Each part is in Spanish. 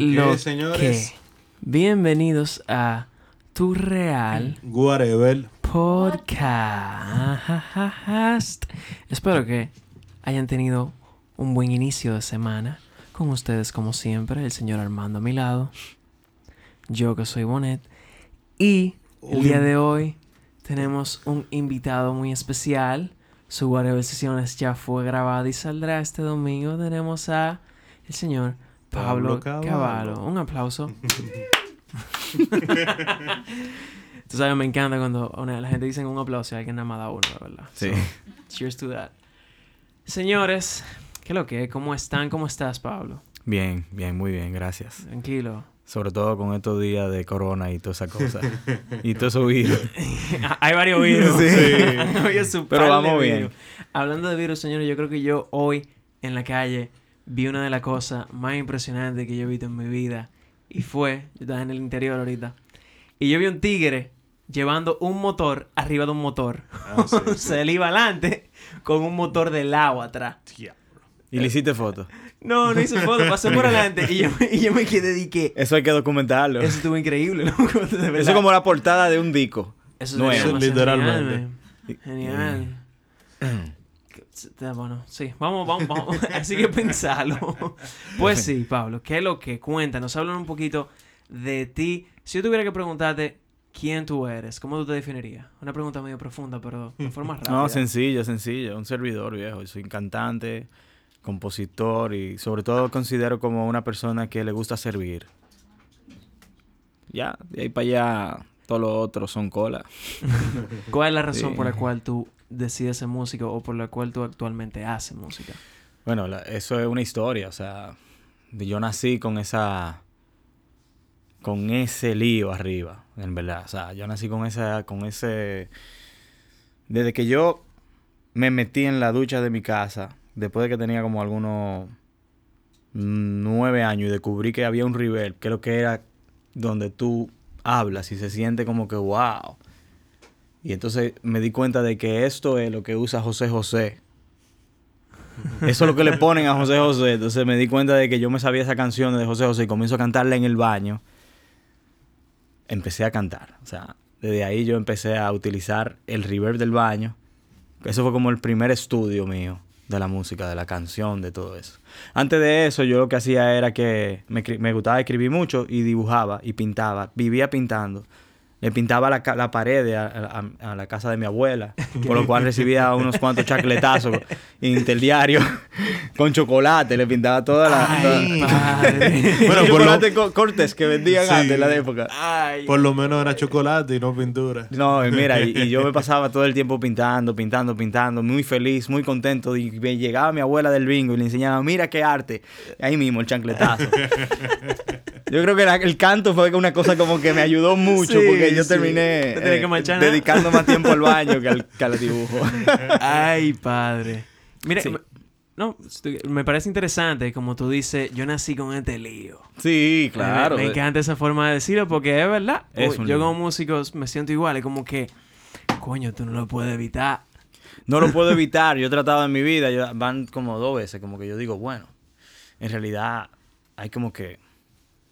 que, señores? que? Bienvenidos a Tu Real Whatever. Podcast. Espero que hayan tenido un buen inicio de semana. Con ustedes, como siempre, el señor Armando a mi lado. Yo que soy Bonet. Y el día de hoy tenemos un invitado muy especial. Su Whatever Sesiones ya fue grabada y saldrá este domingo. Tenemos a el señor Pablo, Pablo Cavallo. Un aplauso. Tú sabes, me encanta cuando una- la gente dice un aplauso y alguien nada más da uno, la verdad. Sí. So, cheers to that. Señores, ¿qué es lo que? ¿Cómo están? ¿Cómo estás, Pablo? Bien, bien, muy bien, gracias. Tranquilo. Sobre todo con estos días de corona y toda esa cosa. y todo eso virus. Hay varios virus. Sí. Su Pero vamos bien. Hablando de virus, señores, yo creo que yo hoy en la calle vi una de las cosas más impresionantes que yo he visto en mi vida. Y fue, yo estaba en el interior ahorita. Y yo vi un tigre llevando un motor arriba de un motor. Ah, sí, sí. Se le iba adelante con un motor del agua atrás. Tía. Y le hiciste foto. No, no hice foto, pasó por adelante. Y yo, y yo me quedé y que Eso hay que documentarlo. eso Eso, estuvo increíble, loco. de verdad. es como la portada de un disco. Eso es Literalmente. Genial, man. Genial. Bueno, sí, vamos, vamos, vamos. Así que pensarlo. Pues sí, Pablo, ¿qué es lo que? Cuéntanos, hablan un poquito de ti. Si yo tuviera que preguntarte quién tú eres, ¿cómo tú te definirías? Una pregunta medio profunda, pero de forma rápida. No, sencillo, sencillo. Un servidor viejo. Soy cantante, compositor y sobre todo considero como una persona que le gusta servir. Ya, de ahí para allá, todos los otros son cola. ¿Cuál es la razón Sí. por la cual tú decides ser músico o por la cual tú actualmente haces música? Bueno, la- eso es una historia, o sea, yo nací con esa, con ese lío arriba, en verdad, o sea, yo nací con esa, con ese, desde que yo me metí en la ducha de mi casa, después de que tenía como algunos nueve años y descubrí que había un river, que lo que era donde tú hablas y se siente como que wow. Y entonces me di cuenta de que esto es lo que usa José José. Eso es lo que le ponen a José José. Entonces me di cuenta de que yo me sabía esa canción de José José y comienzo a cantarla en el baño. Empecé a cantar. O sea, desde ahí yo empecé a utilizar el reverb del baño. Eso fue como el primer estudio mío de la música, de la canción, de todo eso. Antes de eso, yo lo que hacía era que me, me gustaba escribir mucho y dibujaba y pintaba. Vivía pintando. Le pintaba la, ca- la pared a, a- a la casa de mi abuela, por lo cual recibía unos cuantos chacletazos interdiarios con chocolate. Le pintaba toda la... Ay, toda-. Bueno, por lo- chocolate co- cortes que vendían Sí. antes en la época. Ay. Por lo menos era chocolate y no pintura. No, y mira, y, y yo me pasaba todo el tiempo pintando, pintando, pintando, muy feliz, muy contento. Y me llegaba mi abuela del bingo y le enseñaba, mira qué arte. Ahí mismo, el chancletazo. Yo creo que la- el canto fue una cosa como que me ayudó mucho Sí, porque yo terminé que eh, ¿no? dedicando más tiempo al baño que al, que al dibujo. Ay, padre. Sí. me- no, me parece interesante, como tú dices, yo nací con este lío. Sí, claro. Me, me encanta esa forma de decirlo porque es verdad. Es Yo lío. como músico me siento igual, es como que, coño, tú no lo puedes evitar. No lo puedo evitar. Yo he tratado en mi vida, yo- van como dos veces, como que yo digo, bueno, en realidad hay como que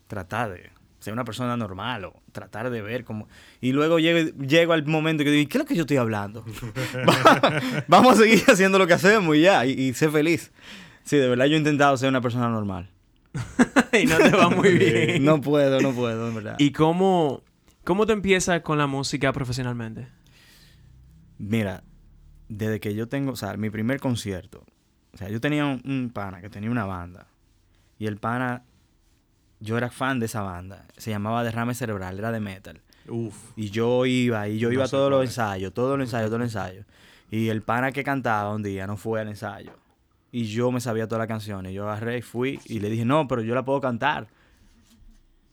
tratar de ser una persona normal o tratar de ver como... Y luego llego, llego al momento que digo, ¿qué es lo que yo estoy hablando? Va- Vamos a seguir haciendo lo que hacemos y ya, y, y ser feliz. Sí, de verdad yo he intentado ser una persona normal. y no te va muy bien. No puedo, no puedo, en verdad. ¿Y cómo, cómo te empiezas con la música profesionalmente? Mira, desde que yo tengo, o sea, mi primer concierto, o sea, yo tenía un, un pana que tenía una banda. Y el pana, yo era fan de esa banda. Se llamaba Derrame Cerebral, era de metal. Uf. Y yo iba, y yo No iba a todos los ensayos, todos los ensayos, todos los ensayos. Y el pana que cantaba un día no fue al ensayo. Y yo me sabía todas las canciones. Yo agarré y fui y le dije, no, pero yo la puedo cantar.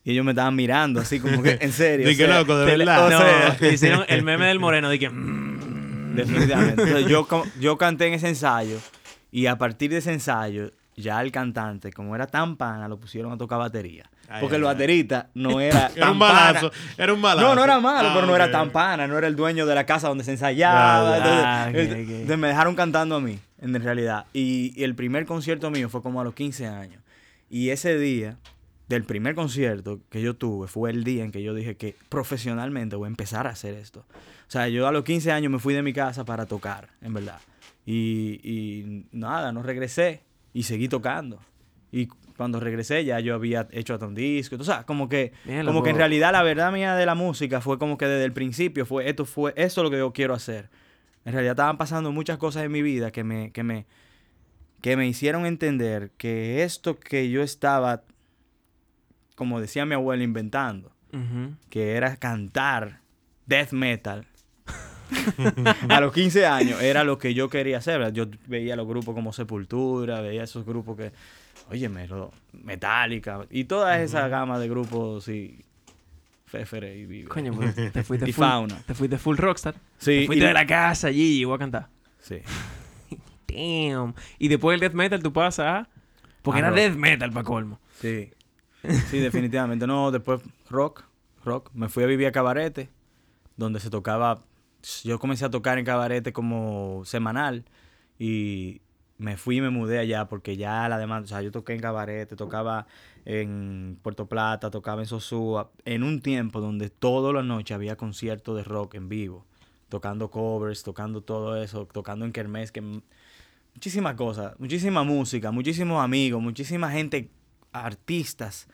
Y ellos me estaban mirando así como que, en serio. Di que o sea, loco, de verdad. no, o sea- hicieron el meme del moreno de que... mm, Definitivamente. Entonces, yo, yo canté en ese ensayo y a partir de ese ensayo, ya el cantante, como era tan pana, lo pusieron a tocar batería. Ay, Porque ay, el ay. baterista no era tan Era un balazo. pana. Era un balazo. No, no era malo, Ah, pero no era tan pana, no era el dueño de la casa donde se ensayaba. Entonces, Ah, entonces me dejaron cantando a mí, en realidad. Y, y el primer concierto mío fue como a los 15 años. Y ese día, del primer concierto que yo tuve fue el día en que yo dije que profesionalmente voy a empezar a hacer esto. O sea, yo a los 15 años me fui de mi casa para tocar, en verdad. Y, y nada, no regresé y seguí tocando. Y cuando regresé ya yo había hecho hasta un disco. O sea, como que, como que en realidad la verdad mía de la música fue como que desde el principio fue esto fue esto es lo que yo quiero hacer. En realidad estaban pasando muchas cosas en mi vida que me, que me, que me hicieron entender que esto que yo estaba, como decía mi abuela, inventando, que era cantar death metal. a los 15 años era lo que yo quería hacer. ¿verdad? Yo veía los grupos como Sepultura, veía esos grupos que, oye, Metallica y toda esa gama de grupos, sí, Fefere y Vive. Coño, pues, te fuiste Y full, Fauna. te fuiste full rockstar. Sí, te fuiste y- de la casa allí y voy a cantar. Sí. Damn. Y después del death metal tú pasas a... Porque Ah, era rock. death metal para colmo. Sí. Sí, definitivamente. No, después rock, rock. Me fui a vivir a Cabarete, donde se tocaba. Yo comencé a tocar en Cabarete como semanal y me fui y me mudé allá porque ya la demanda. O sea, yo toqué en Cabarete, tocaba en Puerto Plata, tocaba en Sosúa, en un tiempo donde todas las noches había conciertos de rock en vivo, tocando covers, tocando todo eso, tocando en Kermés, que muchísimas cosas, muchísima música, muchísimos amigos, muchísima gente, artistas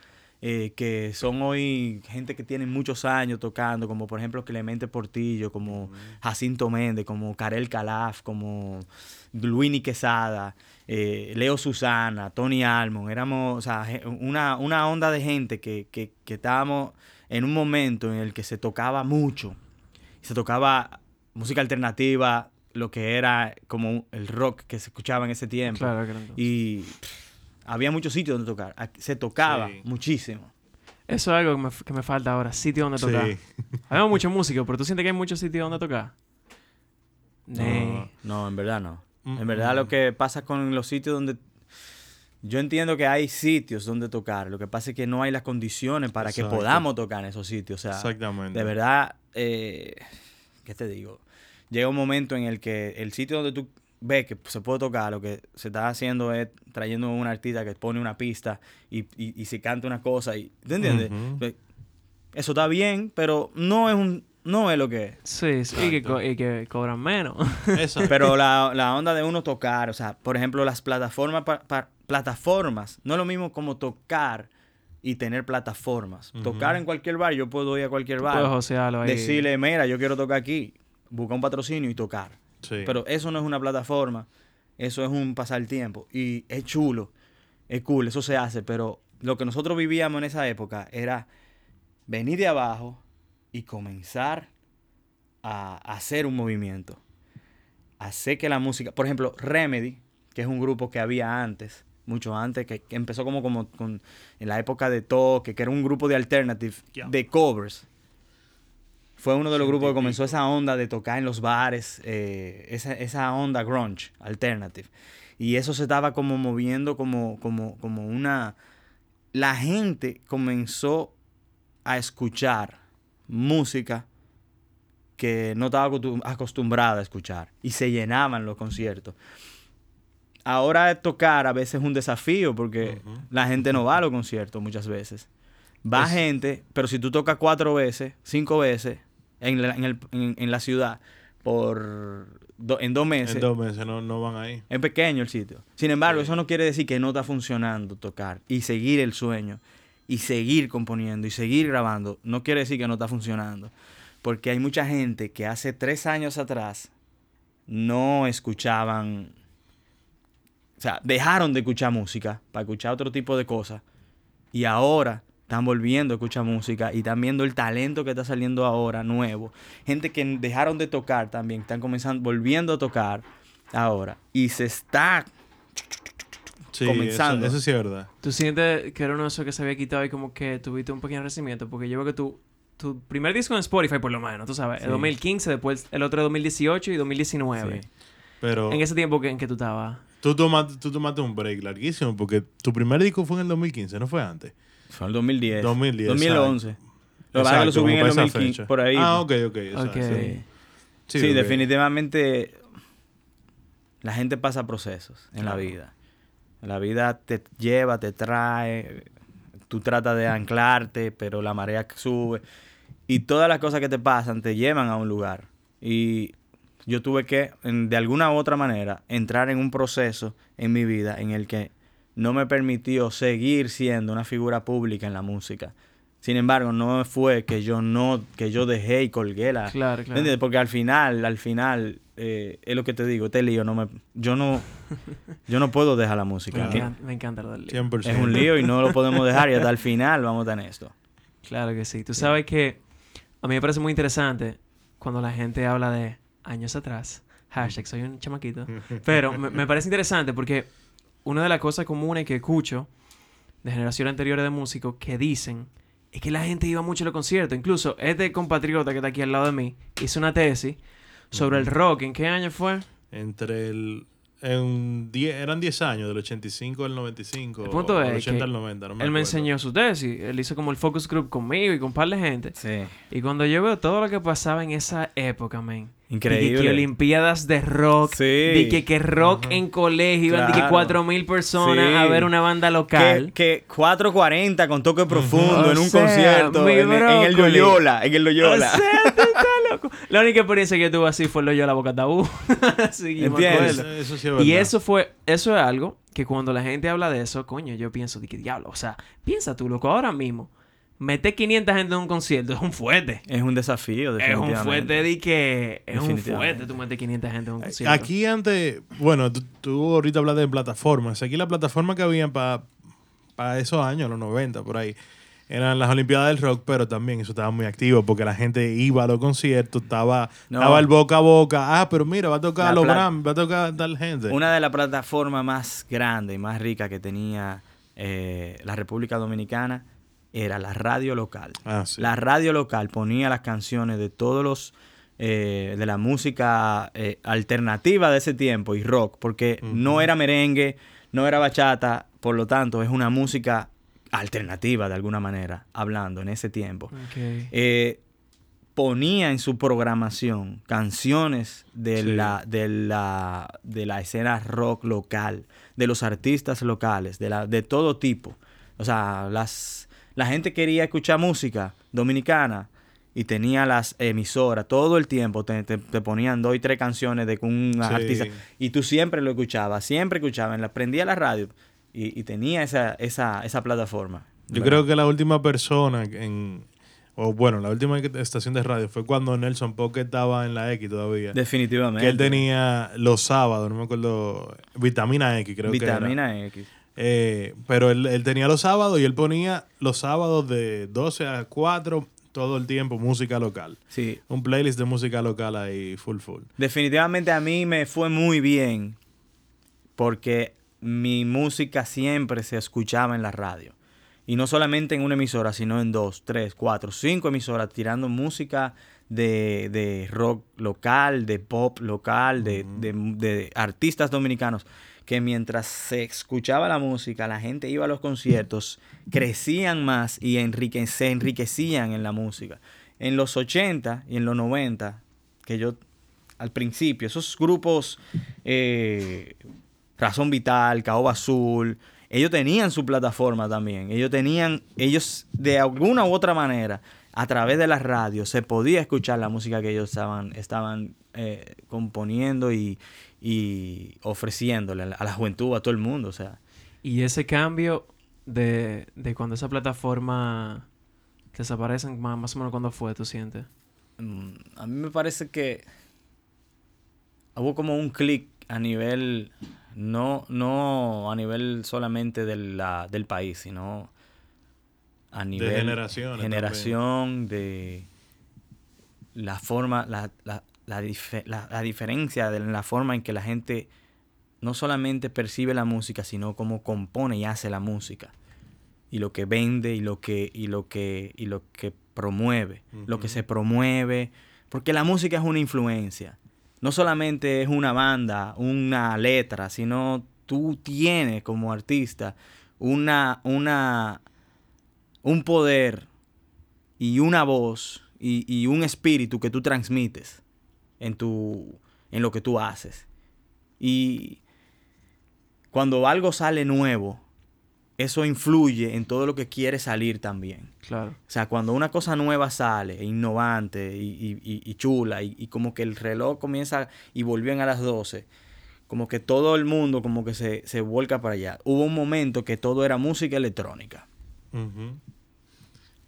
eh, que son hoy gente que tienen muchos años tocando, como por ejemplo Clemente Portillo, como Jacinto Méndez, como Karel Calaf, como Luini Quesada, eh, Leo Susana, Tony Almond, éramos o sea, una, una onda de gente que, que, que estábamos en un momento en el que se tocaba mucho, se tocaba música alternativa, lo que era como el rock que se escuchaba en ese tiempo. Claro no. Y pff, había muchos sitios donde tocar. Se tocaba Sí. muchísimo. Eso es algo que me, que me falta ahora. Sitio donde tocar. Sí. Habemos mucha música, pero tú sientes que hay muchos sitios donde tocar. Nee. No, en verdad no. Mm, En verdad lo que pasa con los sitios donde... Yo entiendo que hay sitios donde tocar. Lo que pasa es que no hay las condiciones para que podamos tocar en esos sitios. O sea, Exactamente. de verdad, eh, ¿qué te digo? Llega un momento en el que el sitio donde tú ves que se puede tocar, lo que se está haciendo es trayendo a un artista que pone una pista y, y, y se canta una cosa. Y, ¿Tú entiendes? Eso está bien, pero no es un no es lo que es. Sí, sí. Y que, Exacto. co- y que cobran menos. Exacto. Pero la, la onda de uno tocar, o sea, por ejemplo, las plataformas, pa- pa- plataformas, no es lo mismo como tocar y tener plataformas. Tocar en cualquier bar, yo puedo ir a cualquier Puedes bar, ahí. decirle, mira, yo quiero tocar aquí, buscar un patrocinio y tocar. Sí. Pero eso no es una plataforma, eso es un pasar tiempo. Y es chulo, es cool, eso se hace, pero lo que nosotros vivíamos en esa época era venir de abajo y comenzar a, hacer un movimiento. Hacer que la música, por ejemplo, Remedy, que es un grupo que había antes, mucho antes, que, que empezó como, como con, en la época de Toque, que era un grupo de alternative, de covers. Fue uno de los grupos que comenzó esa onda de tocar en los bares, eh, esa, esa onda grunge, alternative. Y eso se estaba como moviendo como, como, como una... La gente comenzó a escuchar música que no estaba acostum- acostumbrada a escuchar y se llenaban los conciertos. Ahora tocar a veces es un desafío porque la gente no va a los conciertos muchas veces. Va Es- gente, pero si tú tocas cuatro veces, cinco veces en la, en el- en- en la ciudad por do- en dos meses, En dos meses no, no van ahí. es pequeño el sitio. Sin embargo, Sí. eso no quiere decir que no está funcionando tocar y seguir el sueño y seguir componiendo y seguir grabando. No quiere decir que no está funcionando. Porque hay mucha gente que hace tres años atrás no escuchaban, o sea, dejaron de escuchar música para escuchar otro tipo de cosas y ahora están volviendo a escuchar música y están viendo el talento que está saliendo ahora nuevo. Gente que dejaron de tocar también, están comenzando, volviendo a tocar ahora y se está Sí, Comenzando. Eso, eso sí es verdad. ¿Tú sientes que era uno de esos que se había quitado y como que tuviste un pequeño crecimiento? Porque yo veo que tu, tu primer disco en Spotify, por lo menos, tú sabes, Sí. el 2015, después el otro 2018 y 2019. Sí. Pero En ese tiempo que, en que tú estabas. tú, tomaste, tú tomaste un break larguísimo porque tu primer disco fue en el 2015, ¿no fue antes. Fue en el 2010. 2010, 2011. Lo que lo subí en el como para esa 2015, fecha. por ahí. Ah, ok, ok. exacto. Ok. Sí, definitivamente la gente pasa procesos en la vida. La vida te lleva, te trae, tú tratas de anclarte, pero la marea sube. Y todas las cosas que te pasan te llevan a un lugar. Y yo tuve que, de alguna u otra manera, entrar en un proceso en mi vida en el que no me permitió seguir siendo una figura pública en la música. Sin embargo, no fue que yo no, que yo dejé y colgué la. Claro, claro. ¿Entiendes? Porque al final, al final, eh, es lo que te digo, este lío no me, yo no, yo no puedo dejar la Me música. encanta, me encanta lo del lío. 100%. Es un lío y no lo podemos dejar y hasta el final vamos a tener esto. Claro que sí. Tú sabes que a mí me parece muy interesante cuando la gente habla de años atrás. Hashtag, soy un chamaquito. Pero me, me parece interesante porque una de las cosas comunes que escucho de generaciones anteriores de músicos que dicen es que la gente iba mucho a los conciertos. Incluso este compatriota que está aquí al lado de mí hizo una tesis sobre el rock. ¿En qué año fue? Entre el. En die- eran 10 años, del 85 al 95. El punto o del es 80 que al 90. No me Él me acuerdo. enseñó su tesis. Él hizo como el focus group conmigo y con un par de gente. Sí. Y cuando yo veo todo lo que pasaba en esa época, man. Increíble. Y que olimpiadas de rock. Sí. De que, que rock Ajá. en colegio. Iban Claro. cuatro mil personas Sí. a ver una banda local. Que, que 440 con toque profundo O en un sea, concierto en, en el. Loyola, en el Loyola. O sea, tú estás loco. La única experiencia que tuve así fue lo yo la boca tabú. sí, yo me ¿Entiendes? acuerdo. Eso, eso sí es verdad. Y eso fue, eso es algo que cuando la gente habla de eso, coño, yo pienso, de que diablo, o sea, piensa tú, loco, ahora mismo, meter 500 gente en un concierto es un fuerte. Es un desafío, Es un fuerte de que es un fuerte tú meter 500 gente en un concierto. Aquí antes, bueno, tú, tú ahorita hablas de plataformas. Aquí la plataforma que habían para esos años, los 90, por ahí, eran las Olimpiadas del Rock, pero también eso estaba muy activo porque la gente iba a los conciertos, estaba, No. estaba el boca a boca. Ah, pero mira, va a tocar La los Grammy, va a tocar tal gente. Una de las plataformas más grandes y más ricas que tenía eh, la República Dominicana era la radio local. Ah, sí. La radio local ponía las canciones de todos los eh, de la música eh, alternativa de ese tiempo y rock, porque no era merengue, no era bachata, por lo tanto es una música alternativa de alguna manera, hablando en ese tiempo. Eh, ponía en su programación canciones de, Sí. la, de, la, de la escena rock local, de los artistas locales, de, la, de todo tipo. O sea, las, la gente quería escuchar música dominicana y tenía las emisoras todo el tiempo, te, te- te ponían dos y tres canciones de un Sí. artista y tú siempre lo escuchabas, siempre escuchabas, prendía la radio y, y tenía esa, esa, esa plataforma. Yo creo que la última persona en. O bueno, la última estación de radio fue cuando Nelson Pocket estaba en la X todavía. Definitivamente. que él tenía los sábados, no me acuerdo. Vitamina X, creo que era. Vitamina X. Eh, pero él, él tenía los sábados y él ponía los sábados de 12 a 4 todo el tiempo música local. Sí, Un playlist de música local ahí full full. definitivamente a mí me fue muy bien porque mi música siempre se escuchaba en la radio. Y no solamente en una emisora, sino en dos, tres, cuatro, cinco emisoras tirando música de, de rock local, de pop local, de, de- de artistas dominicanos. Que mientras se escuchaba la música, la gente iba a los conciertos, crecían más y enrique- se enriquecían en la música. En los 80 y en los 90, que yo al principio, esos grupos, eh, Razón Vital, Caoba Azul, ellos tenían su plataforma también. Ellos tenían, ellos de alguna u otra manera, a través de la radio, se podía escuchar la música que ellos estaban, estaban eh, componiendo y, y ofreciéndole a la, juventud, a todo el mundo. O sea, Y ese cambio de, de cuando esa plataforma desaparecen, más, más o menos cuando fue, tú sientes. mm, a mí me parece que hubo como un clic a nivel, no, no a nivel solamente de la- del país, sino a nivel generaciones generación, de la forma, la, la, la, la- diferencia de la forma en que la gente no solamente percibe la música, sino cómo compone y hace la música. Y lo que vende y lo que, y lo que, y lo que promueve. Lo que se promueve. Porque la música es una influencia. No solamente es una banda, una letra, sino tú tienes como artista una, una, un poder y una voz y, y un espíritu que tú transmites en, tu, en lo que tú haces. Y cuando algo sale nuevo, eso influye en todo lo que quiere salir también. Claro. O sea, cuando una cosa nueva sale, e innovante y, y- y- y chula, y, y como que el reloj comienza y volvían a las 12, como que todo el mundo como que se, se vuelca para allá. Hubo un momento que todo era música electrónica.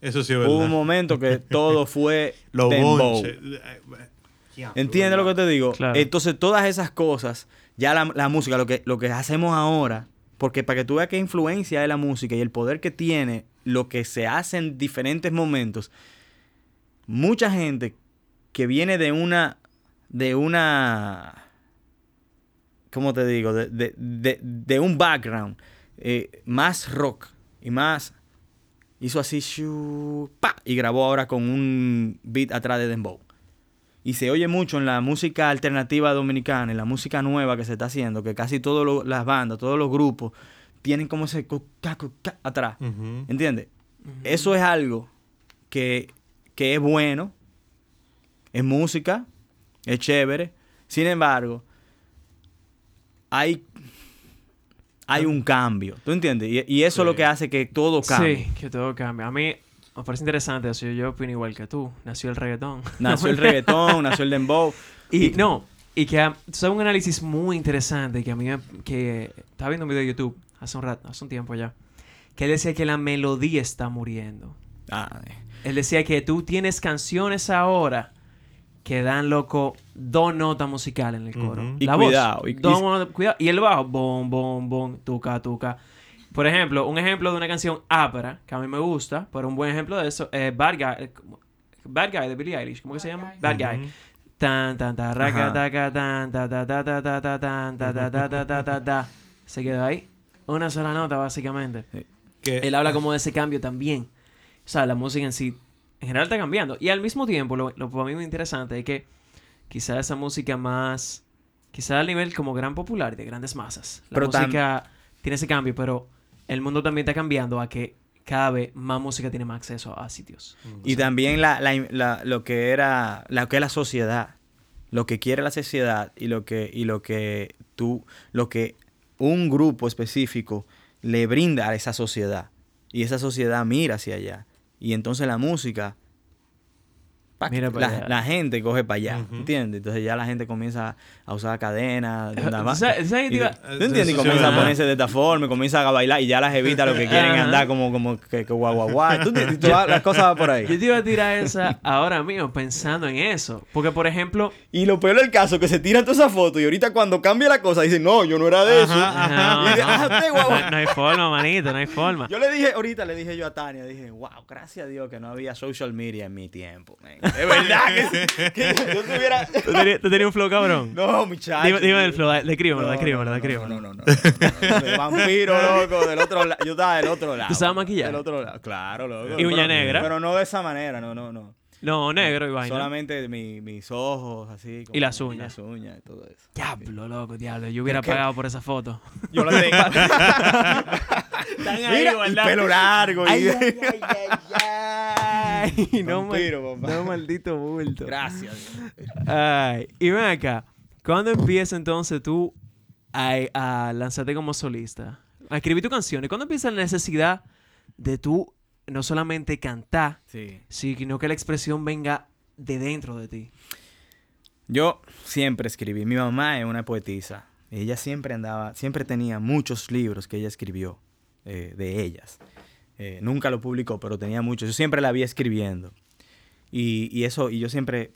Eso sí es verdad. Hubo un momento que todo fue Los dembow. ¿Entiendes lo que te digo? Claro. Entonces, todas esas cosas, ya la, la música, lo que, lo que hacemos ahora, porque para que tú veas qué influencia de la música y el poder que tiene lo que se hace en diferentes momentos, mucha gente que viene de una, de una, ¿cómo te digo? De, de- de- un background eh, más rock y más, hizo así, shu, pa, y grabó ahora con un beat atrás de dembow. Y se oye mucho en la música alternativa dominicana, en la música nueva que se está haciendo, que casi todas las bandas, todos los grupos tienen como ese atrás. Ujú. ¿Entiendes? Eso es algo que, que es bueno, es música, es chévere. Sin embargo, hay, hay un cambio. ¿Tú entiendes? Y, y eso es lo que hace que todo cambie. Sí, que todo cambia. A mí me parece interesante eso. Yo opino igual que tú. Nació el reggaetón. Nació el reggaetón, nació el dembow. Y no, y que sabes un análisis muy interesante que a mí me, que estaba viendo un video de YouTube hace un rato, hace un tiempo ya, que él decía que la melodía está muriendo. Ah, Él decía que tú tienes canciones ahora que dan loco dos notas musicales en el coro. Ujú. Y La voz, cuidado, y- dos y- cuidado. Y el bajo, bom, bom, bom, tuca, tuca. Por ejemplo, un ejemplo de una canción ápera que a mí me gusta, pero un buen ejemplo de eso es Bad Guy, eh, Bad Guy de Billie Eilish, ¿cómo que se llama? Bad Guy. Tan, tan, tan, raca, taca, tan, ta, ta, ta, ta, ta, ta, tan, ta, ta, ta, ta, ta, ta, ta. Se quedó ahí. Una sola nota, básicamente. Él habla como de ese cambio también. O sea, la música en sí, en general está cambiando. Y al mismo tiempo, lo, lo para mí muy interesante es que quizá esa música más, quizá al nivel como gran popular de grandes masas. La música tiene ese cambio, pero el mundo también está cambiando a que cada vez más música tiene más acceso a sitios. Y también la, la- la- lo que era, lo que es la sociedad, lo que quiere la sociedad y lo que, y lo que tú, lo que un grupo específico le brinda a esa sociedad. Y esa sociedad mira hacia allá. Y entonces la música, Mira la, gente coge para allá, Ujú. ¿entiendes? Entonces ya la gente comienza a usar cadenas. ¿Tú sabes y- iba- ¿Tú entiendes? Y comienza a ponerse de esta forma, y comienza a bailar y ya las evitas lo que quieren andar como, como que, que guau, guau, guau. ¿Tú todas las cosas van por ahí. Yo te iba a tirar esa ahora mismo pensando en eso. Porque, por ejemplo, Y lo peor del caso, que se tiran todas esas fotos y ahorita cuando cambia la cosa dicen, no, yo no era de eso. Ajá, Y dice, "Ah, usted, guau, guau". no, no hay forma, manito, no hay forma. Yo le dije, ahorita le dije yo a Tania, dije, wow, gracias a Dios que no había social media en mi tiempo. man". Es verdad que, que yo tuviera... ¿Tú tenías, tú tenías un flow cabrón? No, muchacho. Dime, dime el flow, descríbemelo, descríbemelo, no, no, descríbemelo. No, no, no. De vampiro, loco, del otro lado. Yo estaba del otro lado. ¿Tú sabes maquillar? Del otro lado, claro, loco. ¿Y uña negra? Pero no de esa manera, no, no, no. No, negro y vaina. Solamente mi- mis ojos, así. como- Y las uñas. las uñas y todo eso. Diablo, loco, diablo. Yo hubiera ¿Qué? pagado por esa foto. Yo la tengo. Están Mira, y pelo largo. Y... ay, ay, ay, ay. no, mal- Vampiro, papá. no, maldito bulto. Gracias. Ay, y ven acá. ¿Cuándo empieza entonces tú a, a lanzarte como solista? A escribir tus canciones. ¿Cuándo empieza la necesidad de tú no solamente cantar, Sí. sino que la expresión venga de dentro de ti? Yo siempre escribí. Mi mamá es una poetisa. Ella siempre andaba, siempre tenía muchos libros que ella escribió eh, de ellas. Eh, nunca lo publicó, pero tenía muchos. Yo siempre la vi escribiendo. Y, y eso, y yo siempre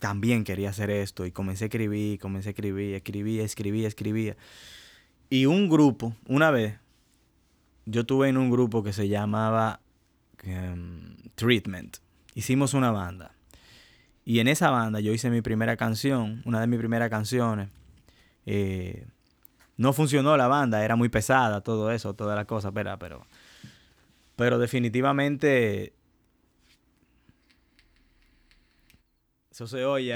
también quería hacer esto. Y comencé a escribir, comencé a escribir, escribía, escribía, escribía. Y un grupo, una vez, yo tuve en un grupo que se llamaba em, Treatment. Hicimos una banda. Y en esa banda yo hice mi primera canción, una de mis primeras canciones. Eh, no funcionó la banda, era muy pesada, todo eso, toda la cosa, pero, pero, pero definitivamente eso se oye.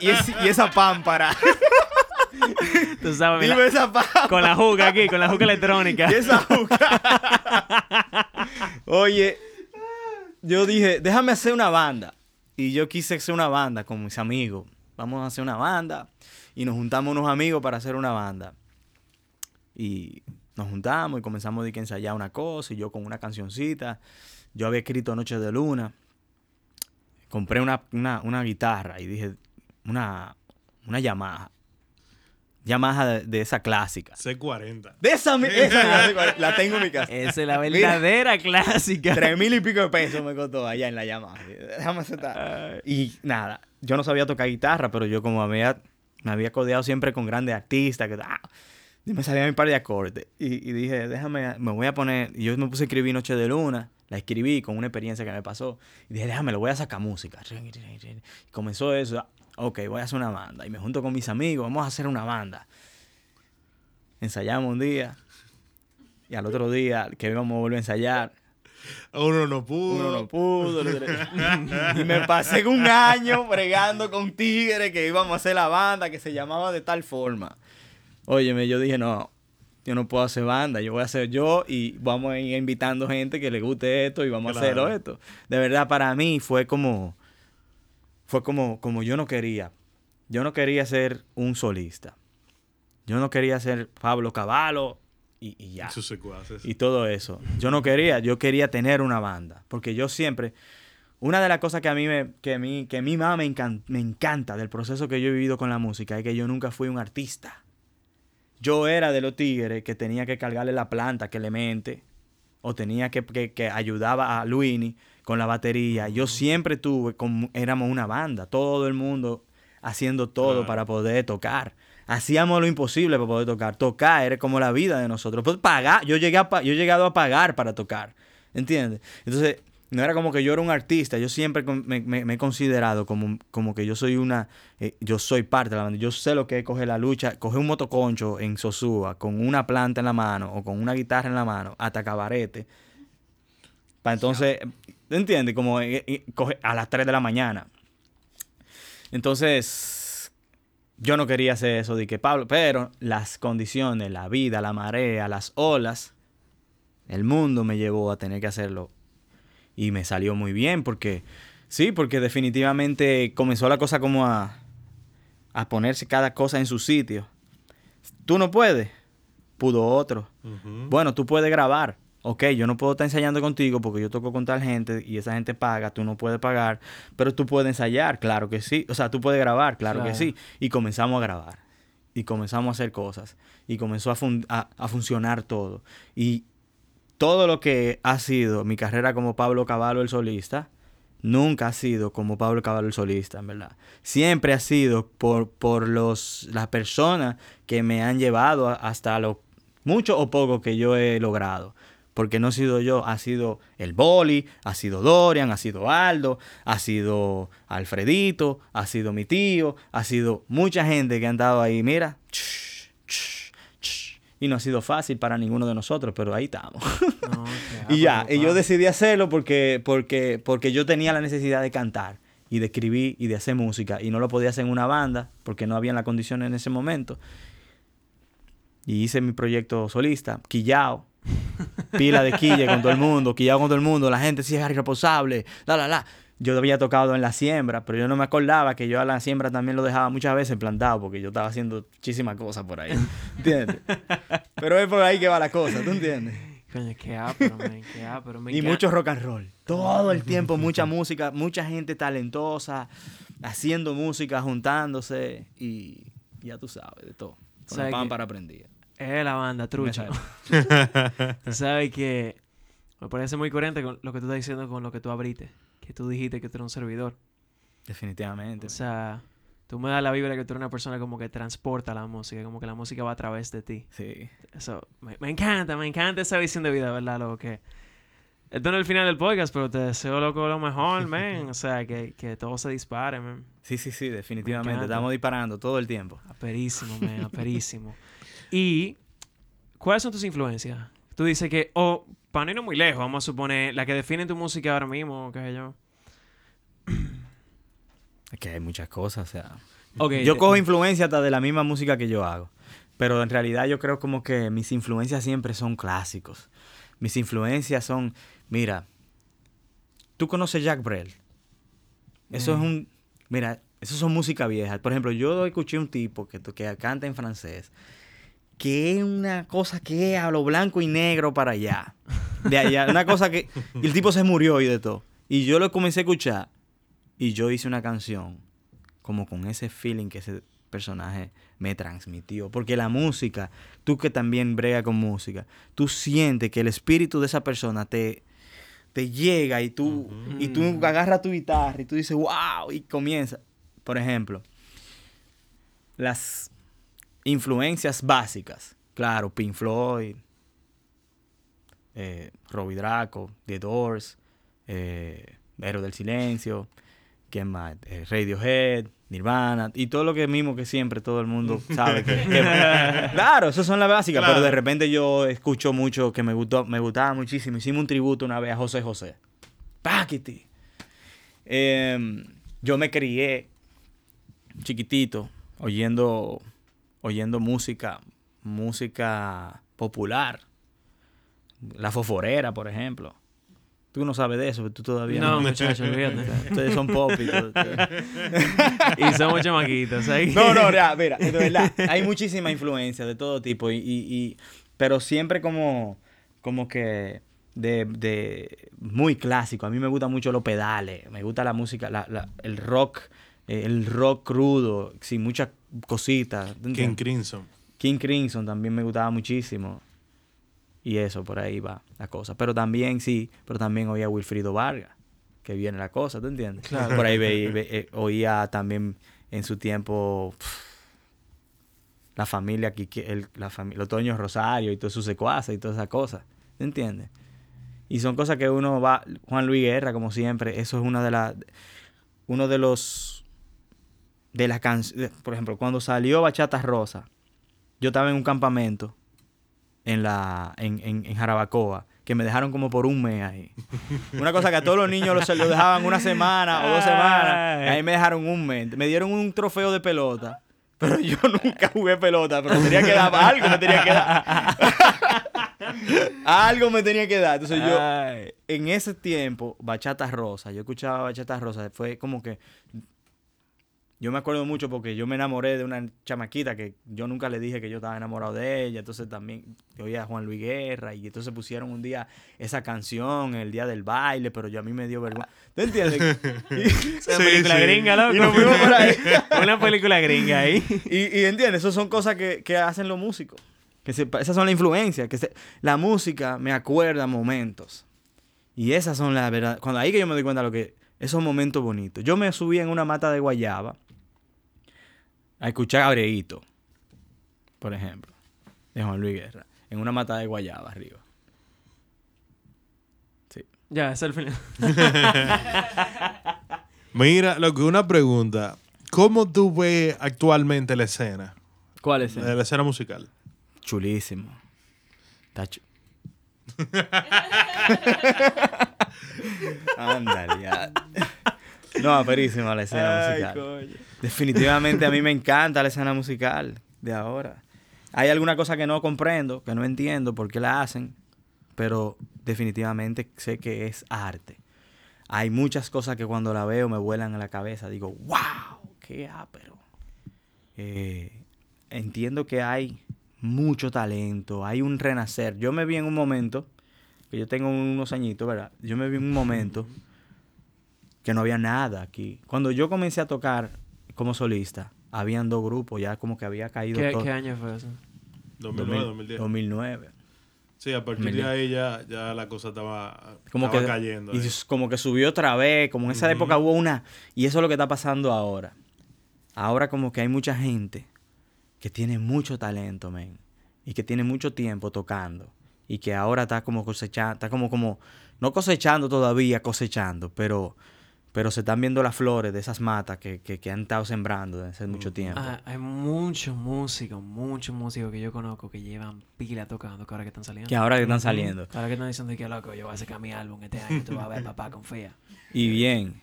Y, y esa pámpara. Tú sabes, esa con la juca aquí, con la juca electrónica. Y esa juca. Oye, yo dije, déjame hacer una banda. Y yo quise hacer una banda con mis amigos. Vamos a hacer una banda. Y nos juntamos unos amigos para hacer una banda. Y nos juntamos y comenzamos a ensayar una cosa y yo con una cancioncita. Yo había escrito Noche de Luna. Compré una, una, una guitarra y dije, una, una Yamaha. Yamaha de, de esa clásica. C40. De esa, esa la tengo en mi casa. Esa es la verdadera clásica. Tres mil y pico de pesos me costó allá en la Yamaha. Déjame aceptar. Y nada, yo no sabía tocar guitarra, pero yo como había, me había codeado siempre con grandes artistas, que ah, y me salía mi par de acordes. Y, y dije, déjame, me voy a poner, y yo me puse a escribir Noche de Luna, la escribí con una experiencia que me pasó. Y dije, déjame, lo voy a sacar música. Y comenzó eso, ok, voy a hacer una banda. Y me junto con mis amigos, vamos a hacer una banda. Ensayamos un día. Y al otro día que íbamos a volver a ensayar, Uno no pudo. uno no pudo. y me pasé un año bregando con tigres que íbamos a hacer la banda que se llamaba de tal forma. Óyeme, yo dije, no, yo no puedo hacer banda, yo voy a hacer yo y vamos a ir invitando gente que le guste esto y vamos a hacerlo esto. De verdad, para mí fue como, fue como, como yo no quería. Yo no quería ser un solista. Yo no quería ser Pablo Cavallo y, y ya Sus secuaces. y todo eso. Yo no quería, yo quería tener una banda, porque yo siempre una de las cosas que a mí me que a mí que a mí más me, encan- me encanta del proceso que yo he vivido con la música es que yo nunca fui un artista. Yo era de los tigres que tenía que cargarle la planta que le mente o tenía que, que, que ayudaba a Luini con la batería. Yo siempre tuve, como, éramos una banda, todo el mundo haciendo todo para poder tocar. Hacíamos lo imposible para poder tocar. Tocar era como la vida de nosotros. Pues pagar, yo llegué a, yo he llegado a pagar para tocar. ¿Entiendes? Entonces, no era como que yo era un artista. Yo siempre con- me, me- me he considerado como, como que yo soy una. eh, yo soy parte de la banda. Yo sé lo que es coger la lucha, coger un motoconcho en Sosúa con una planta en la mano o con una guitarra en la mano, hasta cabarete. Para entonces, ¿entiendes? Como eh, eh, a las 3 de la mañana. Entonces, yo no quería hacer eso de que Pablo, pero las condiciones, la vida, la marea, las olas, el mundo me llevó a tener que hacerlo. Y me salió muy bien porque, sí, porque definitivamente comenzó la cosa como a, a ponerse cada cosa en su sitio. Tú no puedes, pudo otro. Bueno, tú puedes grabar. Ok, yo no puedo estar ensayando contigo porque yo toco con tal gente y esa gente paga, tú no puedes pagar, pero tú puedes ensayar, claro que sí. O sea, tú puedes grabar, claro, que sí. Y comenzamos a grabar. Y comenzamos a hacer cosas. Y comenzó a, fun- a- a funcionar todo. Y todo lo que ha sido mi carrera como Pablo Cavallo el solista, nunca ha sido como Pablo Cavallo el solista, en verdad. Siempre ha sido por, por los, las personas que me han llevado hasta lo mucho o poco que yo he logrado. Porque no he sido yo, ha sido el Boli, ha sido Dorian, ha sido Aldo, ha sido Alfredito, ha sido mi tío, ha sido mucha gente que han estado ahí, mira. Y no ha sido fácil para ninguno de nosotros, pero ahí estamos. No, Y ya, y yo decidí hacerlo porque, porque, porque yo tenía la necesidad de cantar y de escribir y de hacer música y no lo podía hacer en una banda porque no habían las condiciones en ese momento. Y hice mi proyecto solista, Quillao, pila de quille con todo el mundo, Quillao con todo el mundo, la gente sí es irresponsable, la, la, la. Yo había tocado en la siembra, pero yo no me acordaba que yo a la siembra también lo dejaba muchas veces plantado porque yo estaba haciendo muchísimas cosas por ahí, ¿entiendes? pero es por ahí que va la cosa, ¿tú entiendes? Coño, qué man, me Y mucho rock and roll. Todo el tiempo, mucha música, mucha gente talentosa, haciendo música, juntándose y ya tú sabes, de todo. Con ¿Sabe el pan para aprendida. Es la banda. Tú sabes que me parece muy coherente con lo que tú estás diciendo con lo que tú abriste. Que tú dijiste que tú eres un servidor. Definitivamente. O sea, tú me das la vibra que tú eres una persona como que transporta la música, como que la música va a través de ti. Sí. Eso, me, me encanta, me encanta esa visión de vida, ¿verdad? Lo que... Esto no es el final del podcast, pero te deseo loco lo mejor, man. O sea, que, que todo se dispare, man. Sí, sí, sí, definitivamente. Estamos disparando todo el tiempo. Aperísimo, man, aperísimo. Y, ¿cuáles son tus influencias? Tú dices que, o para no irnos muy lejos, vamos a suponer, la que define tu música ahora mismo, qué sé yo. Es que hay muchas cosas, o sea. Yo te- cojo influencia hasta de la misma música que yo hago. Pero en realidad yo creo como que mis influencias siempre son clásicos. Mis influencias son, mira, tú conoces Jack Brel. Eso es Mm. un, mira, eso son música vieja. Por ejemplo, yo escuché un tipo que, que canta en francés que es una cosa que es a lo blanco y negro para allá. De allá, una cosa que y el tipo se murió y de todo. Y yo lo comencé a escuchar y yo hice una canción como con ese feeling que ese personaje me transmitió. Porque la música, tú que también brega con música, tú sientes que el espíritu de esa persona te, te llega y tú, y tú agarras tu guitarra y tú dices, wow, y comienza. Por ejemplo, las influencias básicas. Claro, Pink Floyd, eh, Robbie Draco, The Doors, eh, Héroe del Silencio, ¿quién más? Eh, Radiohead, Nirvana, y todo lo que mismo que siempre todo el mundo sabe que, que- claro, esas son las básicas, pero de repente yo escucho mucho que me gustó, me gustaba muchísimo. Hicimos un tributo una vez a José José. Paquiti. Em, yo me crié chiquitito oyendo oyendo música música popular. La foforera por ejemplo. Tú no sabes de eso tú todavía No, muchachos, olvídate. ustedes son pop y todo. Y somos chamaquitos no no mira, mira de verdad hay muchísima influencia de todo tipo y, y- y- pero siempre como como que de, de muy clásico. A mí me gustan mucho los pedales me gusta la música la- la- el rock eh, el rock crudo sin muchas cositas ¿tú King? Crimson. King Crimson también me gustaba muchísimo. Y eso, por ahí va la cosa. Pero también, sí, pero también oía Wilfrido Vargas, que viene la cosa, ¿tú entiendes? Claro. Por ahí ve- ve- eh, oía también en su tiempo la familia, el, la fami- los Toños Rosario y todos sus secuaces y todas esas cosas, ¿tú entiendes? Y son cosas que uno va, Juan Luis Guerra, como siempre, eso es una de las, uno de los, de las canciones, por ejemplo, cuando salió Bachata Rosa, yo estaba en un campamento en la en, en, en Jarabacoa que me dejaron como por un mes ahí. Una cosa que a todos los niños los, lo dejaban una semana o dos semanas. y ahí me dejaron un mes. Me dieron un trofeo de pelota. Pero yo nunca jugué pelota, pero tenía que dar algo, me tenía que dar. algo me tenía que dar. Entonces yo, Ay. en ese tiempo, Bachata Rosa, yo escuchaba Bachata Rosa, fue como que yo me acuerdo mucho porque yo me enamoré de una chamaquita que yo nunca le dije que yo estaba enamorado de ella. Entonces también yo oía a Juan Luis Guerra y entonces pusieron un día esa canción, el día del baile, pero yo a mí me dio vergüenza. ¿Tú entiendes? Sí, película sí. gringa, loco. Y nos fuimos por ahí. Una película gringa ahí. y, y entiendes, esas son cosas que, que hacen los músicos. Que se- esas son las influencias. Que se- la música me acuerda momentos. Y esas son las verdad. Cuando ahí que yo me doy cuenta de lo que. Esos momentos bonitos. Yo me subí en una mata de guayaba a escuchar a por ejemplo, de Juan Luis Guerra. En una mata de guayaba arriba. Sí. Ya, es el final. Mira, lo que una pregunta. ¿Cómo tú ves actualmente la escena? ¿Cuál es? La, la escena musical. Chulísimo. Está chu- Ándale, ya. No, aperísima la escena musical. Definitivamente a mí me encanta la escena musical de ahora. Hay alguna cosa que no comprendo, que no entiendo por qué la hacen, pero definitivamente sé que es arte. Hay muchas cosas que cuando la veo me vuelan a la cabeza. Digo, wow, qué ápero. Eh, entiendo que hay mucho talento, hay un renacer. Yo me vi en un momento, que yo tengo unos añitos, ¿verdad? Yo me vi en un momento que no había nada aquí. Cuando yo comencé a tocar como solista, habían dos grupos, ya como que había caído ¿Qué, todo. qué año fue eso? 2009, 2000, 2010. 2009. Sí, a partir de 2010. ahí ya, ya la cosa estaba, Como estaba que, cayendo. y ahí. como que subió otra vez, como en esa época hubo una... Y eso es lo que está pasando ahora. Ahora como que hay mucha gente que tiene mucho talento, men. Y que tiene mucho tiempo tocando. Y que ahora está como cosechando, está como, como, no cosechando todavía, cosechando, pero, pero se están viendo las flores de esas matas que, que, que han estado sembrando desde hace mucho tiempo. Ah, hay muchos músicos, muchos músicos que yo conozco que llevan pila tocando que ahora que están saliendo. Que ahora que están saliendo. Ahora que están diciendo que loco, yo voy a sacar mi álbum este año, tú vas a ver, papá, confía. Y bien.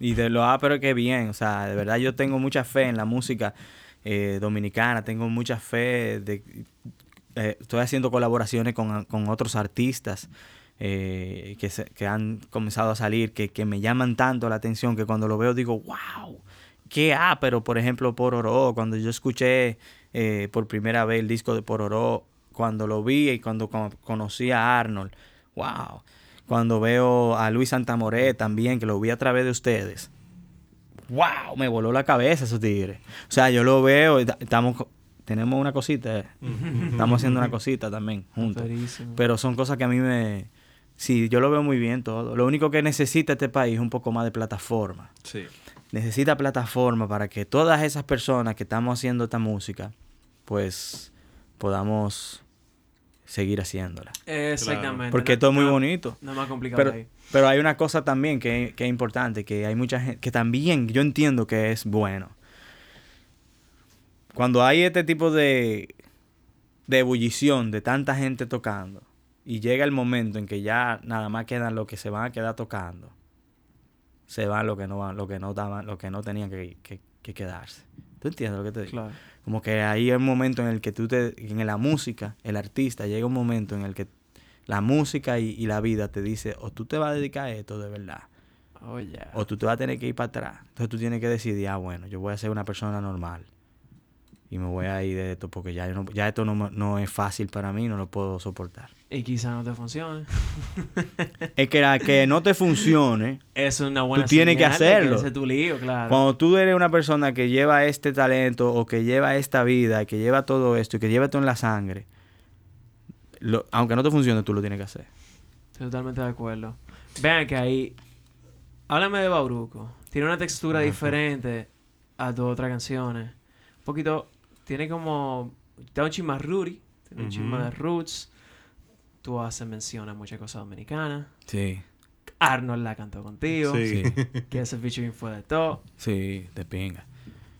Y de lo ah, pero que bien. O sea, de verdad yo tengo mucha fe en la música eh, dominicana. Tengo mucha fe de... eh, estoy haciendo colaboraciones con, con otros artistas eh, que, se- que han comenzado a salir, que, que me llaman tanto la atención que cuando lo veo digo, wow, qué ah, pero por ejemplo Pororó, cuando yo escuché eh, por primera vez el disco de Pororó, cuando lo vi y cuando con- conocí a Arnold, wow. Cuando veo a Luis Santamoré también, que lo vi a través de ustedes. ¡Wow! Me voló la cabeza esos tigres. O sea, yo lo veo, y estamos, tenemos una cosita, eh. estamos haciendo una cosita también juntos. Pero son cosas que a mí me... Sí, yo lo veo muy bien todo. Lo único que necesita este país es un poco más de plataforma. Sí. Necesita plataforma para que todas esas personas que estamos haciendo esta música, pues podamos seguir haciéndola. Exactamente. Porque no- esto es muy no- bonito. No más complicado Pero, ahí. pero hay una cosa también que, que es importante, que hay mucha gente, que también yo entiendo que es bueno. Cuando hay este tipo de, de ebullición de tanta gente tocando, y llega el momento en que ya nada más quedan los que se van a quedar tocando, se van los que no van, los que no daban, los que no tenían que, que- que quedarse. ¿Tú entiendes lo que te digo? Claro. Como que ahí hay un momento en el que tú te, en la música, el artista llega un momento en el que la música y, y la vida te dice, o tú te vas a dedicar a esto de verdad, Oh, yeah. o tú te vas a tener que ir para atrás. Entonces tú tienes que decidir, ah, bueno, yo voy a ser una persona normal. Y me voy a ir de esto porque ya, no, ya esto no, no es fácil para mí, no lo puedo soportar. Y quizá no te funcione. Es que la que no te funcione, Es una buena tienes que señal hacerlo. es tu lío, claro. Cuando tú eres una persona que lleva este talento o que lleva esta vida y que lleva todo esto y que lleva todo en la sangre, lo- aunque no te funcione, tú lo tienes que hacer. Estoy totalmente de acuerdo. Vean que ahí. Háblame de Bauruco. Tiene una textura diferente a tus otras canciones. Un poquito. Tiene como. Está un Rudy. Tiene un más de Roots. Tú haces mención a muchas cosas dominicanas. Sí, Arnold la cantó contigo. Sí. Que ese featuring fue de todo. sí, de pinga.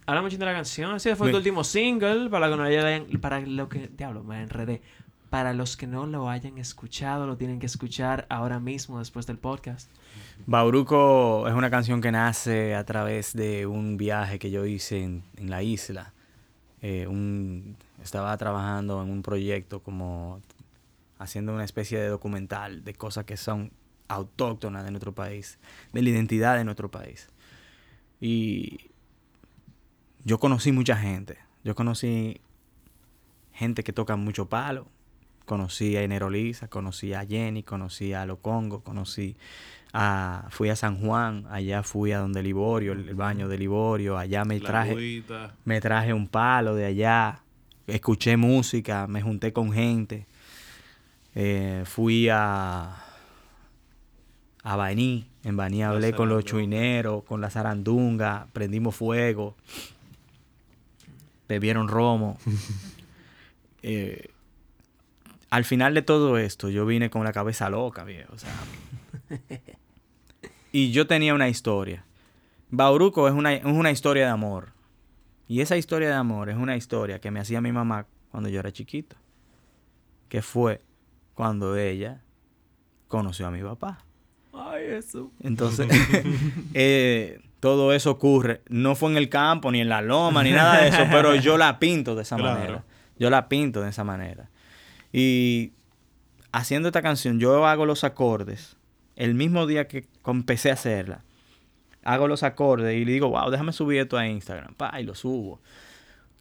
Habla mucho de la canción. Ese fue Me- tu último single. Para lo que no hayan. Para lo que. Diablo, me enredé. Para los que no lo hayan escuchado, lo tienen que escuchar ahora mismo después del podcast. Bauruco es una canción que nace a través de un viaje que yo hice en, en la isla. Eh, un- estaba trabajando en un proyecto como haciendo una especie de documental de cosas que son autóctonas de nuestro país, de la identidad de nuestro país. Y yo conocí mucha gente. Yo conocí gente que toca mucho palo. Conocí a Enero Lisa, conocí a Jenny, conocí a Locongo, conocí a... Fui a San Juan, allá fui a donde Liborio, el, el baño de Liborio, allá me La traje, agüita. me traje un palo de allá, escuché música, me junté con gente, eh, fui a... A Baní, en Baní hablé con los chuineros, con la zarandunga, prendimos fuego, bebieron romo. Eh, al final de todo esto, yo vine con la cabeza loca, viejo. O sea, y yo tenía una historia. Bauruco es una, es una historia de amor. Y esa historia de amor es una historia que me hacía mi mamá cuando yo era chiquito. Que fue cuando ella conoció a mi papá. Ay, eso. Entonces, eh, todo eso ocurre. No fue en el campo, ni en la loma, ni nada de eso, pero yo la pinto de esa Claro. manera. Yo la pinto de esa manera. Y haciendo esta canción, yo hago los acordes. El mismo día que empecé a hacerla, hago los acordes y le digo, wow, déjame subir esto a Instagram. Pa, y lo subo.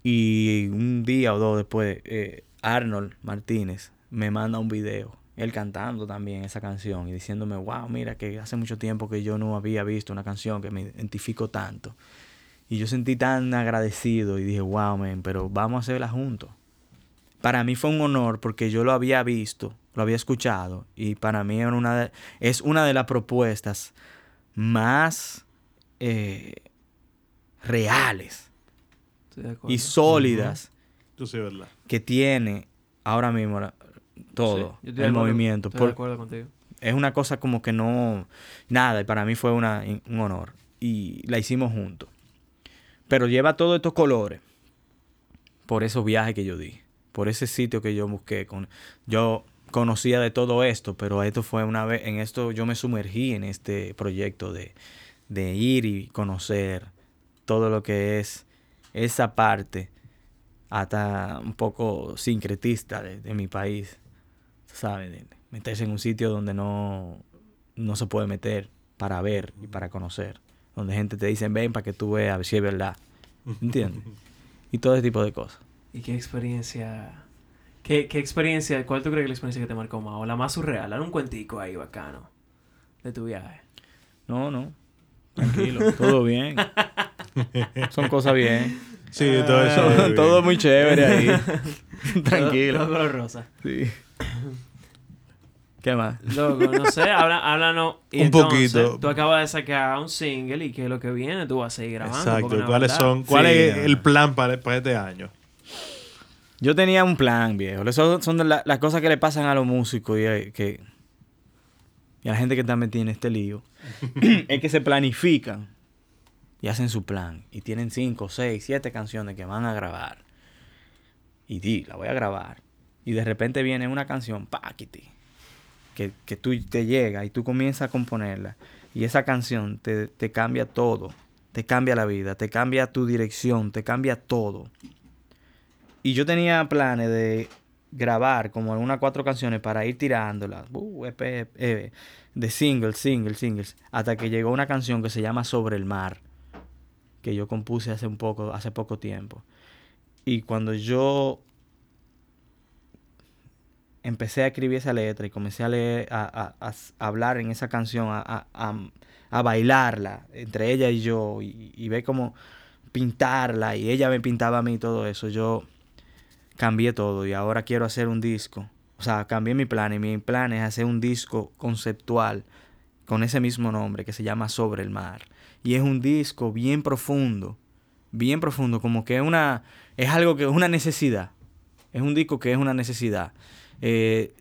Y un día o dos después, eh, Arnold Martínez me manda un video, él cantando también esa canción y diciéndome, wow, mira que hace mucho tiempo que yo no había visto una canción que me identifico tanto. Y yo sentí tan agradecido y dije, wow, man, pero vamos a hacerla juntos. Para mí fue un honor porque yo lo había visto, lo había escuchado y para mí era una de- es una de las propuestas más eh, reales y sólidas que tiene ahora mismo la- todo Sí, el acuerdo- movimiento. Estoy Por- de acuerdo contigo. es una cosa como que no nada y para mí fue una, un honor y la hicimos juntos pero lleva todos estos colores por esos viajes que yo di por ese sitio que yo busqué con yo conocía de todo esto pero esto fue una vez en esto yo me sumergí en este proyecto de, de ir y conocer todo lo que es esa parte hasta un poco sincretista de, de mi país ¿sabes? Meterse en un sitio donde no, no se puede meter para ver y para conocer. donde gente te dice, ven para que tú veas a ver si es verdad. ¿Entiendes? y todo ese tipo de cosas. ¿Y qué experiencia? ¿Qué, qué experiencia? ¿Cuál tú crees que es la experiencia que te marcó más? O la más surreal. Dale un cuentico ahí bacano de tu viaje. No, no. Tranquilo, todo bien. Son cosas bien. Sí, todo eso. es bien. todo muy chévere ahí. Tranquilo. Todo, todo color rosa. Sí. ¿Qué más? Loco, no sé, habla, háblanos. Y Un entonces, poquito. Tú acabas de sacar un single y que lo que viene tú vas a seguir grabando. Exacto. ¿Cuáles son? ¿Cuál Sí, es el plan para, para este año? Yo tenía un plan, viejo. Eso son de la- las cosas que le pasan a los músicos y, eh, que, y a la gente que está metida en este lío. es que se planifican y hacen su plan. Y tienen cinco, seis, siete canciones que van a grabar. Y di, la voy a grabar. Y de repente viene una canción, paquiti, que, que tú te llega y tú comienzas a componerla. Y esa canción te, te cambia todo. Te cambia la vida, te cambia tu dirección, te cambia todo. Y yo tenía planes de grabar como unas cuatro canciones para ir tirándolas. Uh, EP, eh, de singles, singles, singles. Hasta que llegó una canción que se llama Sobre el Mar. Que yo compuse hace un poco, hace poco tiempo. Y cuando yo empecé a escribir esa letra y comencé a leer, hablar en esa canción, a, a- bailarla entre ella y yo, y, y ver cómo pintarla, y ella me pintaba a mí todo eso, yo cambié todo y ahora quiero hacer un disco. O sea, cambié mi plan y mi plan es hacer un disco conceptual con ese mismo nombre que se llama Sobre el Mar. Y es un disco bien profundo, bien profundo, como que una, es algo que es una necesidad. Es un disco que es una necesidad. eh,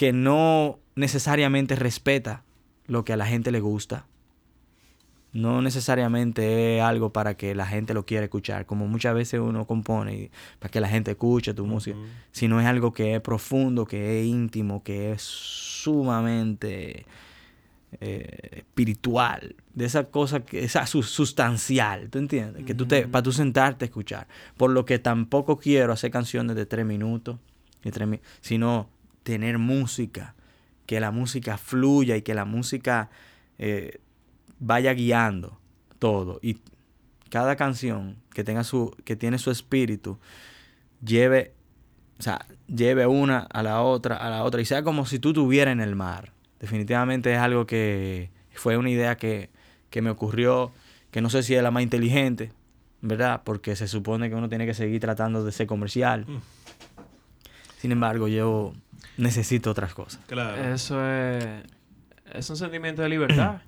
que no necesariamente respeta lo que a la gente le gusta. No necesariamente es algo para que la gente lo quiera escuchar, como muchas veces uno compone para que la gente escuche tu música, sino es algo que es profundo, que es íntimo, que es sumamente eh, espiritual, de esa cosa que su- sustancial, ¿tú entiendes? Que tú te, para tú sentarte a escuchar. Por lo que tampoco quiero hacer canciones de tres minutos, de tres mi- sino tener música, que la música fluya y que la música eh, vaya guiando todo y cada canción que tenga su que tiene su espíritu lleve o sea, lleve una a la otra, a la otra, y sea como si tú estuvieras en el mar. Definitivamente es algo que fue una idea que, que me ocurrió, que no sé si es la más inteligente, ¿verdad? Porque se supone que uno tiene que seguir tratando de ser comercial. Sin embargo, yo necesito otras cosas. Claro. Eso es, es un sentimiento de libertad.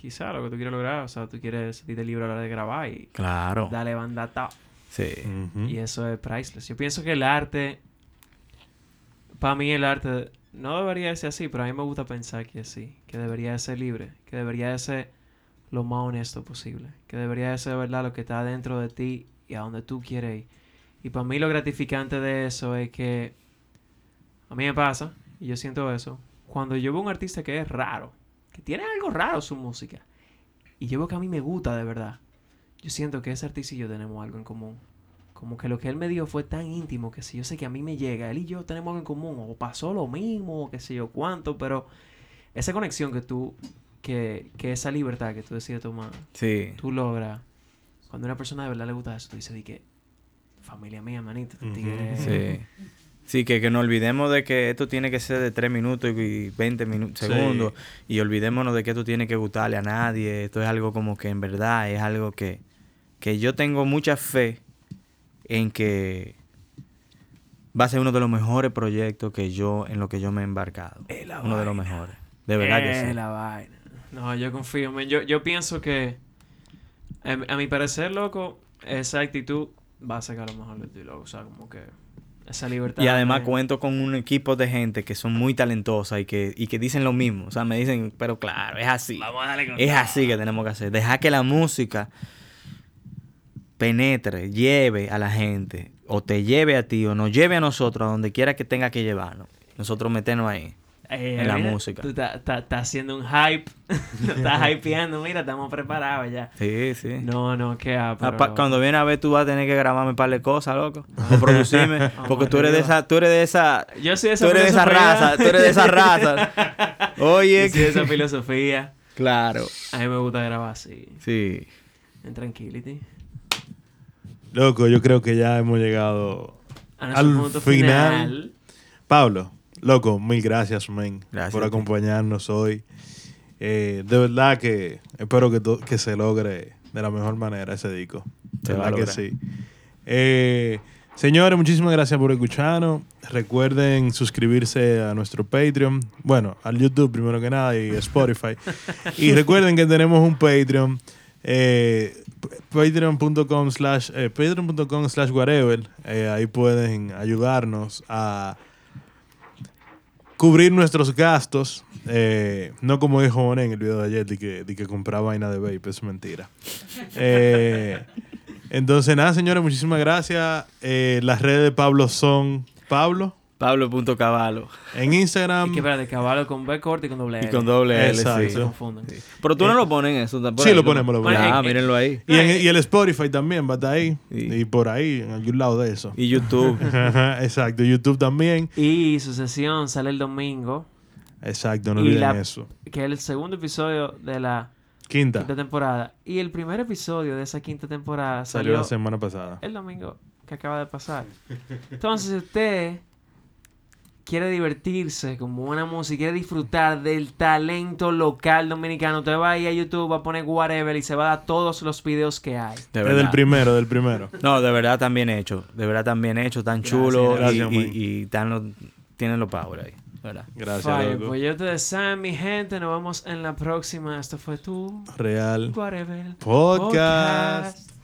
Quizá lo que tú quieres lograr. O sea, tú quieres sentirte libre a la hora de grabar y Claro. darle bandata. Sí. Ujú. Y eso es priceless. Yo pienso que el arte, para mí el arte no debería de ser así, pero a mí me gusta pensar que sí, que debería de ser libre, que debería de ser lo más honesto posible, que debería de ser verdad lo que está dentro de ti y a donde tú quieres ir. Y para mí lo gratificante de eso es que a mí me pasa, y yo siento eso, cuando yo veo un artista que es raro, que tiene algo raro su música, y yo veo que a mí me gusta de verdad, yo siento que ese artista y yo tenemos algo en común. Como que lo que él me dio fue tan íntimo que si yo sé que a mí me llega, él y yo tenemos algo en común, o pasó lo mismo, o qué sé yo cuánto, pero esa conexión que tú, que, que esa libertad que tú decides tomar, Sí. tú logras, cuando a una persona de verdad le gusta eso, tú dices, di que, familia mía, manito, este Ujú. tigre es- Sí. Sí, que, que no olvidemos de que esto tiene que ser de 3 minutos y 20 minu- Sí. segundos. Y olvidémonos de que esto tiene que gustarle a nadie. Esto es algo como que en verdad es algo que, que yo tengo mucha fe en que va a ser uno de los mejores proyectos que yo, en lo que yo me he embarcado. Es la Uno de los mejores. De verdad que Es sí. la vaina. No, yo confío. man. Yo, yo pienso que, em, a, mi parecer, loco, esa actitud va a sacar lo mejor de ti, loco. O sea, como que esa libertad. Y además de- cuento con un equipo de gente que son muy talentosas y que, y que dicen lo mismo. O sea, me dicen, pero claro, es así. Vamos a darle con Es todo. así que tenemos que hacer. Dejar que la música penetre, lleve a la gente, o te lleve a ti, o nos lleve a nosotros, a donde quiera que tenga que llevarnos. Nosotros meternos ahí. Eh, en la mira, música. Tú estás haciendo un hype. Lo estás hypeando. Mira, estamos preparados ya. Sí, sí. No, no, qué ah, pero- pa- Cuando viene a ver, tú vas a tener que grabarme un par de cosas, loco. O producirme. porque tú eres de esa, tú eres de esa, Yo soy de esa tú eres de esa filosofía. raza, tú eres de esa raza. Oye, Yo soy de esa filosofía. Claro. A mí me gusta grabar así, Sí. en tranquility. Loco, yo creo que ya hemos llegado A al punto final. final. Pablo, loco, mil gracias, men, Gracias por acompañarnos hoy. Eh, de verdad que espero que, que se logre de la mejor manera ese disco. De verdad que sí. Eh, señores, muchísimas gracias por escucharnos. Recuerden suscribirse a nuestro Patreon. Bueno, al YouTube primero que nada y Spotify. y recuerden que tenemos un Patreon. eh, patreon.com slash eh, patreon.com slash whatever Eh, ahí pueden ayudarnos a cubrir nuestros gastos eh, no como dijo Monet en el video de ayer de que, de que compraba vaina de vape es mentira. Eh, entonces nada señores muchísimas gracias. Eh, las redes de Pablo son Pablo Pablo.caballo. en Instagram Y que espérate, caballo con B corto y con doble Y L. con doble L, Exacto. Se sí. confundan. Pero tú no lo pones en eso. por Sí, ahí, lo ponemos, lo ponemos. Ah, En- mírenlo ahí. y, en- y el Spotify también va a estar ahí Sí. y por ahí en algún lado de eso Y YouTube. exacto YouTube también Y su sesión sale el domingo, exacto no Y olviden la- eso que es el segundo episodio de la quinta quinta temporada. Y el primer episodio de esa quinta temporada salió salió la semana pasada el domingo que acaba de pasar. Entonces, si usted quiere divertirse con buena música, quiere disfrutar del talento local dominicano, usted va ahí a YouTube, va a poner whatever y se va a dar todos los videos que hay. De desde verdad. el primero del primero No, de verdad tan bien hecho. De verdad tan bien hecho, tan Gracias, chulo. gracias, y, y, y tan lo- tienen los power ahí. ¿Verdad? gracias Fire, pues ya ustedes saben, mi gente, nos vemos en la próxima. Esto fue tú, Real whatever. Podcast.